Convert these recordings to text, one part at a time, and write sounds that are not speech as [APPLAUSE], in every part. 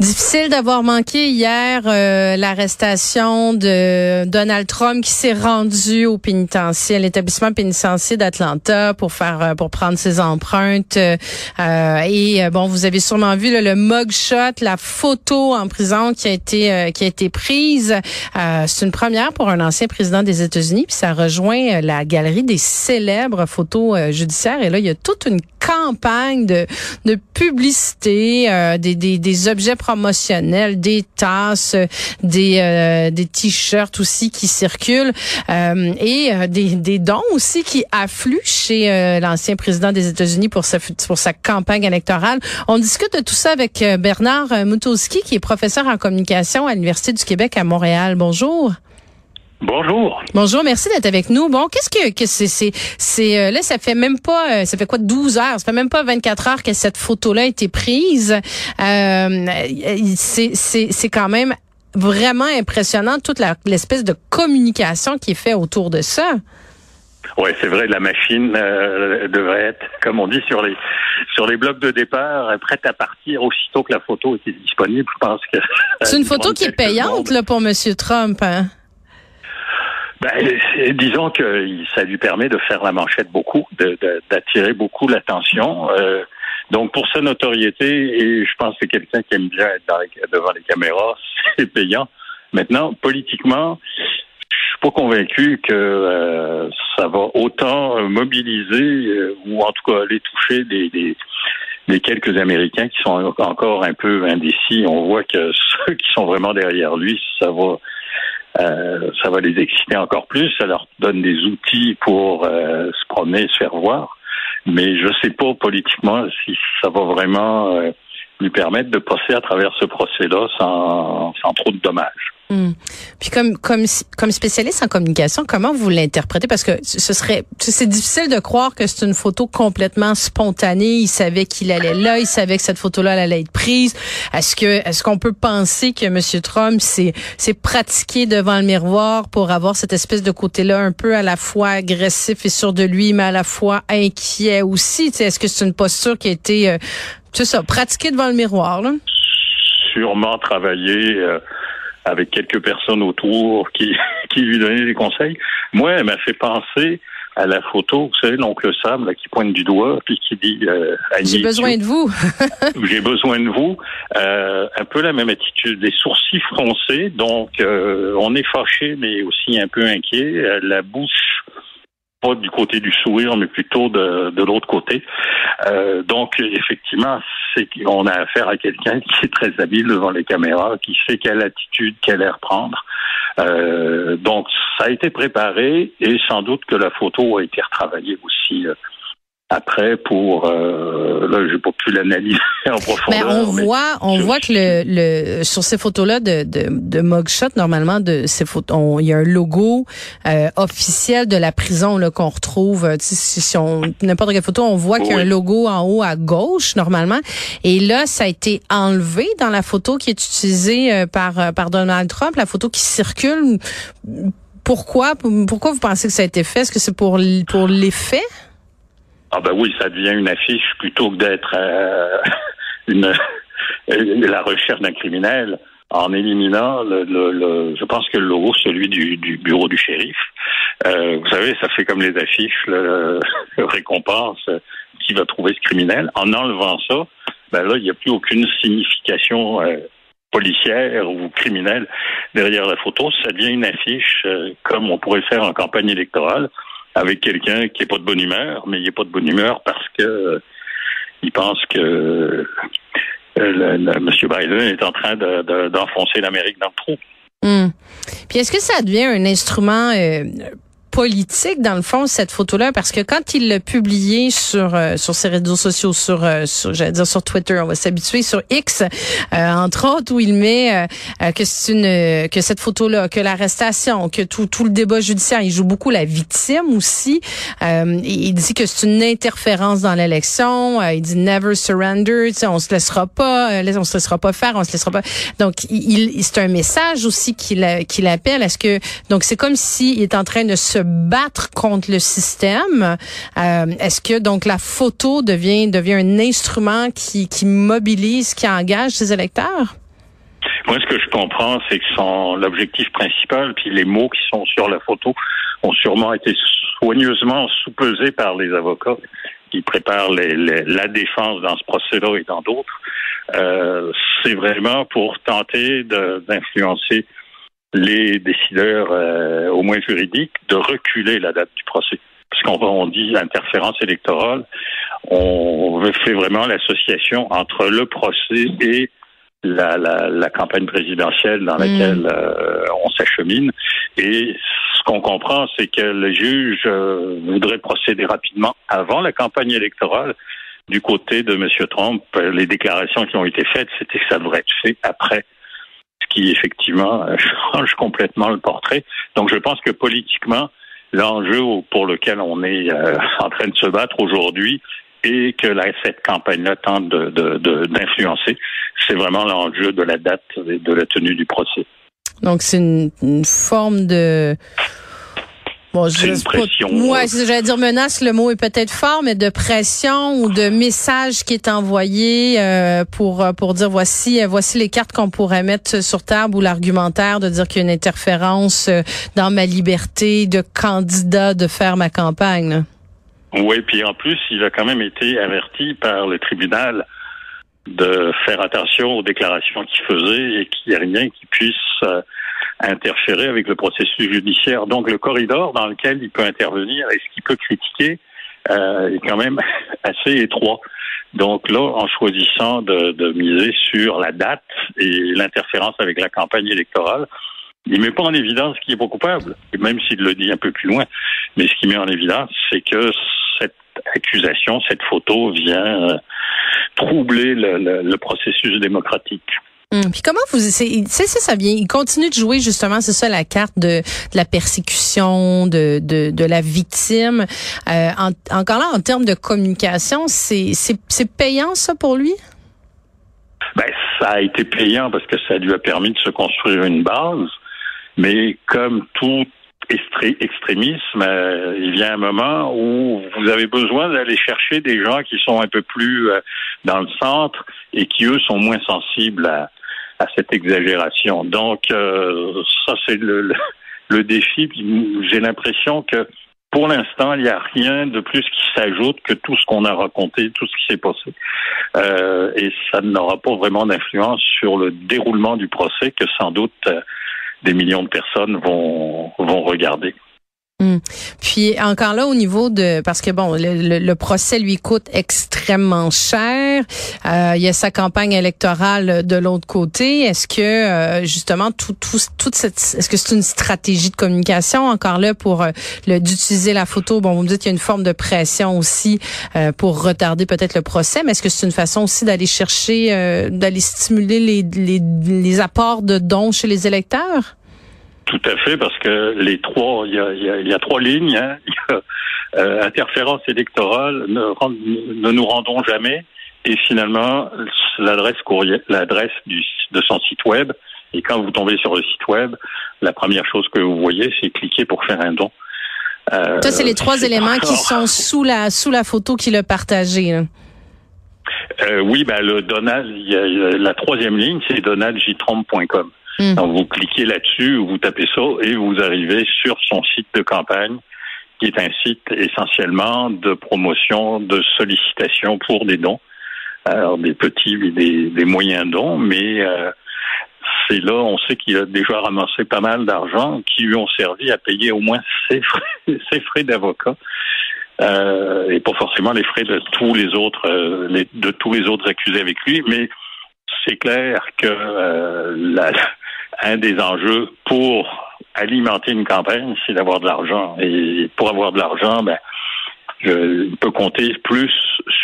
Difficile d'avoir manqué hier euh, l'arrestation de Donald Trump qui s'est rendu au pénitencier, l'établissement pénitentiaire d'Atlanta pour faire euh, pour prendre ses empreintes. Euh, et bon, vous avez sûrement vu le mugshot, la photo en prison qui a été qui a été prise. C'est une première pour un ancien président des États-Unis, puis ça rejoint la galerie des célèbres photos judiciaires. Et là, il y a toute une campagne de, de publicité, euh, des, des, des, objets promotionnels, des tasses, des, euh, des t-shirts aussi qui circulent euh, et des, des dons aussi qui affluent chez l'ancien président des États-Unis pour sa, pour sa campagne électorale. On discute de tout ça avec Bernard Mutowski, qui est professeur en communication à l'Université du Québec à Montréal. Bonjour. Bonjour. Bonjour, merci d'être avec nous. Bon, qu'est-ce que, que c'est c'est c'est euh, là ça fait même pas euh, ça fait quoi 12 heures, ça fait même pas 24 heures que cette photo-là a été prise. Euh, c'est c'est c'est quand même vraiment impressionnant toute l'espèce de communication qui est faite autour de ça. Oui, c'est vrai, la machine devrait être, comme on dit sur les sur les blocs de départ, prête à partir aussitôt que la photo était disponible. Je pense que c'est une [LAUGHS] photo qui est payante là pour Monsieur Trump. Hein? Ben, disons que ça lui permet de faire la manchette beaucoup, d'attirer beaucoup l'attention. Euh, donc pour sa notoriété, et je pense que quelqu'un qui aime bien être devant les caméras, [LAUGHS] c'est payant. Maintenant, politiquement, je suis pas convaincu que euh, ça va autant mobiliser euh, ou en tout cas aller toucher des, des, des, quelques Américains qui sont encore un peu indécis. On voit que [LAUGHS] ceux qui sont vraiment derrière lui, ça va euh, ça va les exciter encore plus. Ça leur donne des outils pour euh, se promener, se faire voir. Mais je ne sais pas politiquement si ça va vraiment euh, lui permettre de passer à travers ce procès-là sans, sans trop de dommages. Hmm. Puis comme comme comme spécialiste en communication, comment vous l'interprétez? Parce que ce serait c'est difficile de croire que c'est une photo complètement spontanée. Il savait qu'il allait là, il savait que cette photo-là allait être prise. Est-ce que est-ce qu'on peut penser que M. Trump s'est s'est pratiqué devant le miroir pour avoir cette espèce de côté-là un peu à la fois agressif et sûr de lui, mais à la fois inquiet aussi? Est-ce que c'est une posture qui a été euh, ça, pratiquée devant le miroir là? Sûrement travaillé. Euh, avec quelques personnes autour qui, [LAUGHS] qui lui donnaient des conseils. Moi, elle m'a fait penser à la photo, vous savez, l'oncle Sam là, qui pointe du doigt puis qui dit euh, J'ai besoin de vous. [LAUGHS] J'ai besoin de vous. Euh, un peu la même attitude, des sourcils froncés, donc euh, on est fâché mais aussi un peu inquiet. La bouche pas du côté du sourire, mais plutôt de, de l'autre côté. Euh, donc, effectivement, c'est qu'on a affaire à quelqu'un qui est très habile devant les caméras, qui sait quelle attitude, quelle air prendre. Euh, donc, ça a été préparé et sans doute que la photo a été retravaillée aussi euh, après pour euh, là j'ai pas pu l'analyser [LAUGHS] en profondeur. Mais on voit on voit que le, le sur ces photos là de de, de mugshot normalement de ces photos il y a un logo euh, officiel de la prison là qu'on retrouve euh, si, si on n'importe quelle photo on voit qu'il y a un logo en haut à gauche normalement. Et là ça a été enlevé dans la photo qui est utilisée euh, par par Donald Trump la photo qui circule. Pourquoi pourquoi vous pensez que ça a été fait? Est-ce que c'est pour pour l'effet? Ah ben oui, ça devient une affiche plutôt que d'être euh, [LAUGHS] une la recherche d'un criminel en éliminant le, le, je pense que le logo celui du, du bureau du shérif. Euh, vous savez, ça fait comme les affiches, le, récompense qui va trouver ce criminel. En enlevant ça, ben là, il n'y a plus aucune signification euh, policière ou criminelle derrière la photo. Ça devient une affiche euh, comme on pourrait faire en campagne électorale avec quelqu'un qui n'est pas de bonne humeur, mais il n'est pas de bonne humeur parce que euh, il pense que euh, M. Biden est en train d'enfoncer l'Amérique dans le trou. Hmm. Puis est-ce que ça devient un instrument euh, politique dans le fond cette photo-là parce que quand il l'a publiée sur euh, sur ses réseaux sociaux, sur, euh, j'allais dire sur Twitter, on va s'habituer sur X, entre autres où il met que c'est une que cette photo-là, que l'arrestation, que tout tout le débat judiciaire, il joue beaucoup la victime aussi. il dit que c'est une interférence dans l'élection. il dit never surrender, on se laissera pas, on se laissera pas faire, on se laissera pas. Donc il, c'est un message aussi qu'il qu'il appelle. Est-ce que donc c'est comme s'il est en train de se battre contre le système. Euh, est-ce que donc la photo devient devient un instrument qui, mobilise, qui engage ses électeurs? Moi, ce que je comprends, c'est que son l'objectif principal, puis les mots qui sont sur la photo ont sûrement été soigneusement sous-pesés par les avocats qui préparent la défense dans ce procès-là et dans d'autres. Euh, c'est vraiment pour tenter d'influencer les décideurs, euh, au moins juridiques, de reculer la date du procès. Parce qu'on dit interférence électorale, on fait vraiment l'association entre le procès et la, la, la campagne présidentielle dans laquelle mm. euh, on s'achemine. Et ce qu'on comprend, c'est que le juge euh, voudrait procéder rapidement avant la campagne électorale. Du côté de M. Trump, les déclarations qui ont été faites, c'était que ça devrait être fait après qui effectivement [LAUGHS] change complètement le portrait. Donc je pense que politiquement, l'enjeu pour lequel on est euh, en train de se battre aujourd'hui et que cette campagne-là tente d'influencer, c'est vraiment l'enjeu de la date de la tenue du procès. Donc c'est une forme de Bon, je une pression. Moi, j'allais dire menace, le mot est peut-être fort, mais de pression ou de message qui est envoyé euh, pour euh, pour dire voici euh, voici les cartes qu'on pourrait mettre sur table ou l'argumentaire de dire qu'il y a une interférence dans ma liberté de candidat de faire ma campagne. Oui, puis en plus, il a quand même été averti par le tribunal de faire attention aux déclarations qu'il faisait et qu'il n'y ait rien qui puisse interférer avec le processus judiciaire. Donc le corridor dans lequel il peut intervenir et ce qu'il peut critiquer euh, est quand même [LAUGHS] assez étroit. Donc là, en choisissant de, de miser sur la date et l'interférence avec la campagne électorale, il met pas en évidence qui est pas coupable, même s'il le dit un peu plus loin. Mais ce qu'il met en évidence, c'est que cette accusation, cette photo vient euh, troubler le, le processus démocratique. Hum, puis comment vous c'est ça ça vient il continue de jouer justement c'est ça la carte de, de la persécution de, de, de la victime. Euh, en, encore là en termes de communication c'est c'est payant ça pour lui? Ben ça a été payant parce que ça lui a permis de se construire une base. Mais comme tout extrémisme, euh, il vient un moment où vous avez besoin d'aller chercher des gens qui sont un peu plus euh, dans le centre et qui, eux, sont moins sensibles à, à cette exagération. Donc, euh, ça, c'est le, le, défi. J'ai l'impression que pour l'instant, il n'y a rien de plus qui s'ajoute que tout ce qu'on a raconté, tout ce qui s'est passé. Euh, et ça n'aura pas vraiment d'influence sur le déroulement du procès que sans doute euh, des millions de personnes vont, vont regarder. Hmm. Puis encore là au niveau de parce que bon le, procès lui coûte extrêmement cher. Euh, il y a sa campagne électorale de l'autre côté. Est-ce que euh, justement tout, tout toute cette est-ce que c'est une stratégie de communication encore là pour euh, d'utiliser la photo? Bon vous me dites qu'il y a une forme de pression aussi euh, pour retarder peut-être le procès, mais est-ce que c'est une façon aussi d'aller chercher d'aller stimuler les, les les apports de dons chez les électeurs? Tout à fait, parce que les trois, il y a, y a, trois lignes. Hein. [LAUGHS] Euh, interférence électorale, ne, ne, nous rendons jamais, et finalement l'adresse courrier, l'adresse de son site web. Et quand vous tombez sur le site web, la première chose que vous voyez, c'est cliquer pour faire un don. Euh, Ça, c'est les trois éléments qui sont sous la sous la photo qu'il a partagée. Euh, oui, ben le Donald, y a, la troisième ligne, c'est donaldjtrompe.com. Hmm. Donc, vous cliquez là-dessus, vous tapez ça et vous arrivez sur son site de campagne, qui est un site essentiellement de promotion, de sollicitation pour des dons. Alors, des petits et des, moyens dons, mais euh, c'est là, on sait qu'il a déjà ramassé pas mal d'argent qui lui ont servi à payer au moins ses frais, [LAUGHS] ses frais d'avocat. Euh, et pas forcément les frais de tous les autres euh, de tous les autres accusés avec lui, mais c'est clair que la, un des enjeux pour alimenter une campagne, c'est d'avoir de l'argent. Et pour avoir de l'argent, ben, je peux compter plus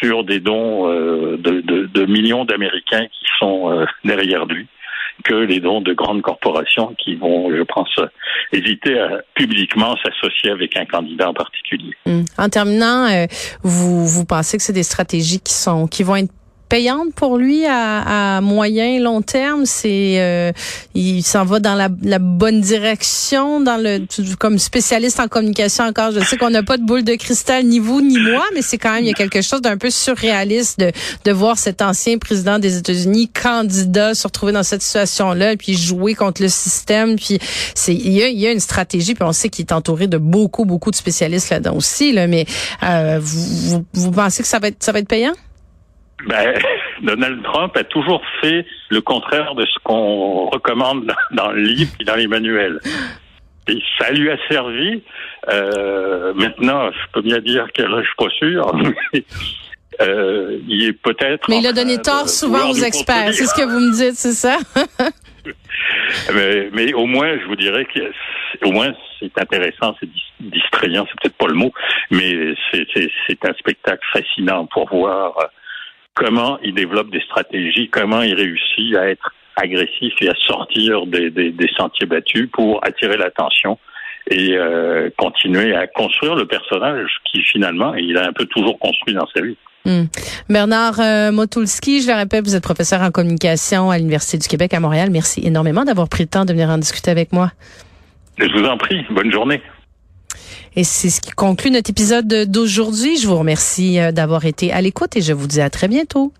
sur des dons euh, de, millions d'Américains qui sont euh, derrière lui que les dons de grandes corporations qui vont, je pense, hésiter à publiquement s'associer avec un candidat en particulier. Hum. En terminant, euh, vous, vous pensez que c'est des stratégies qui sont qui vont être payante pour lui à, à moyen long terme. C'est euh, il s'en va dans la, la, bonne direction, dans le comme spécialiste en communication encore. Je sais qu'on n'a pas de boule de cristal ni vous ni moi, mais c'est quand même il y a quelque chose d'un peu surréaliste de de voir cet ancien président des États-Unis candidat se retrouver dans cette situation-là, puis jouer contre le système. Puis c'est il y a, il y a une stratégie, puis on sait qu'il est entouré de beaucoup beaucoup de spécialistes là-dedans aussi. Là, mais euh, vous, vous vous pensez que ça va être ça va être payant? Ben, [LAUGHS] Donald Trump a toujours fait le contraire de ce qu'on recommande dans le livre et dans les manuels. Et ça lui a servi. Euh, maintenant, je peux bien dire que là, je suis pas sûr. [LAUGHS] Mais, euh, il est peut-être. Mais il a donné tort souvent aux experts. C'est ce que vous me dites, c'est ça? [LAUGHS] mais, mais, au moins, je vous dirais que au moins c'est intéressant, c'est distrayant, c'est peut-être pas le mot, mais c'est un spectacle fascinant pour voir comment il développe des stratégies, comment il réussit à être agressif et à sortir des, des, des sentiers battus pour attirer l'attention et euh, continuer à construire le personnage qui finalement il a un peu toujours construit dans sa vie. Hmm. Bernard euh, Motulski, je le répète, vous êtes professeur en communication à l'Université du Québec à Montréal. Merci énormément d'avoir pris le temps de venir en discuter avec moi. Je vous en prie. Bonne journée. Et c'est ce qui conclut notre épisode d'aujourd'hui. Je vous remercie euh, d'avoir été à l'écoute et je vous dis à très bientôt.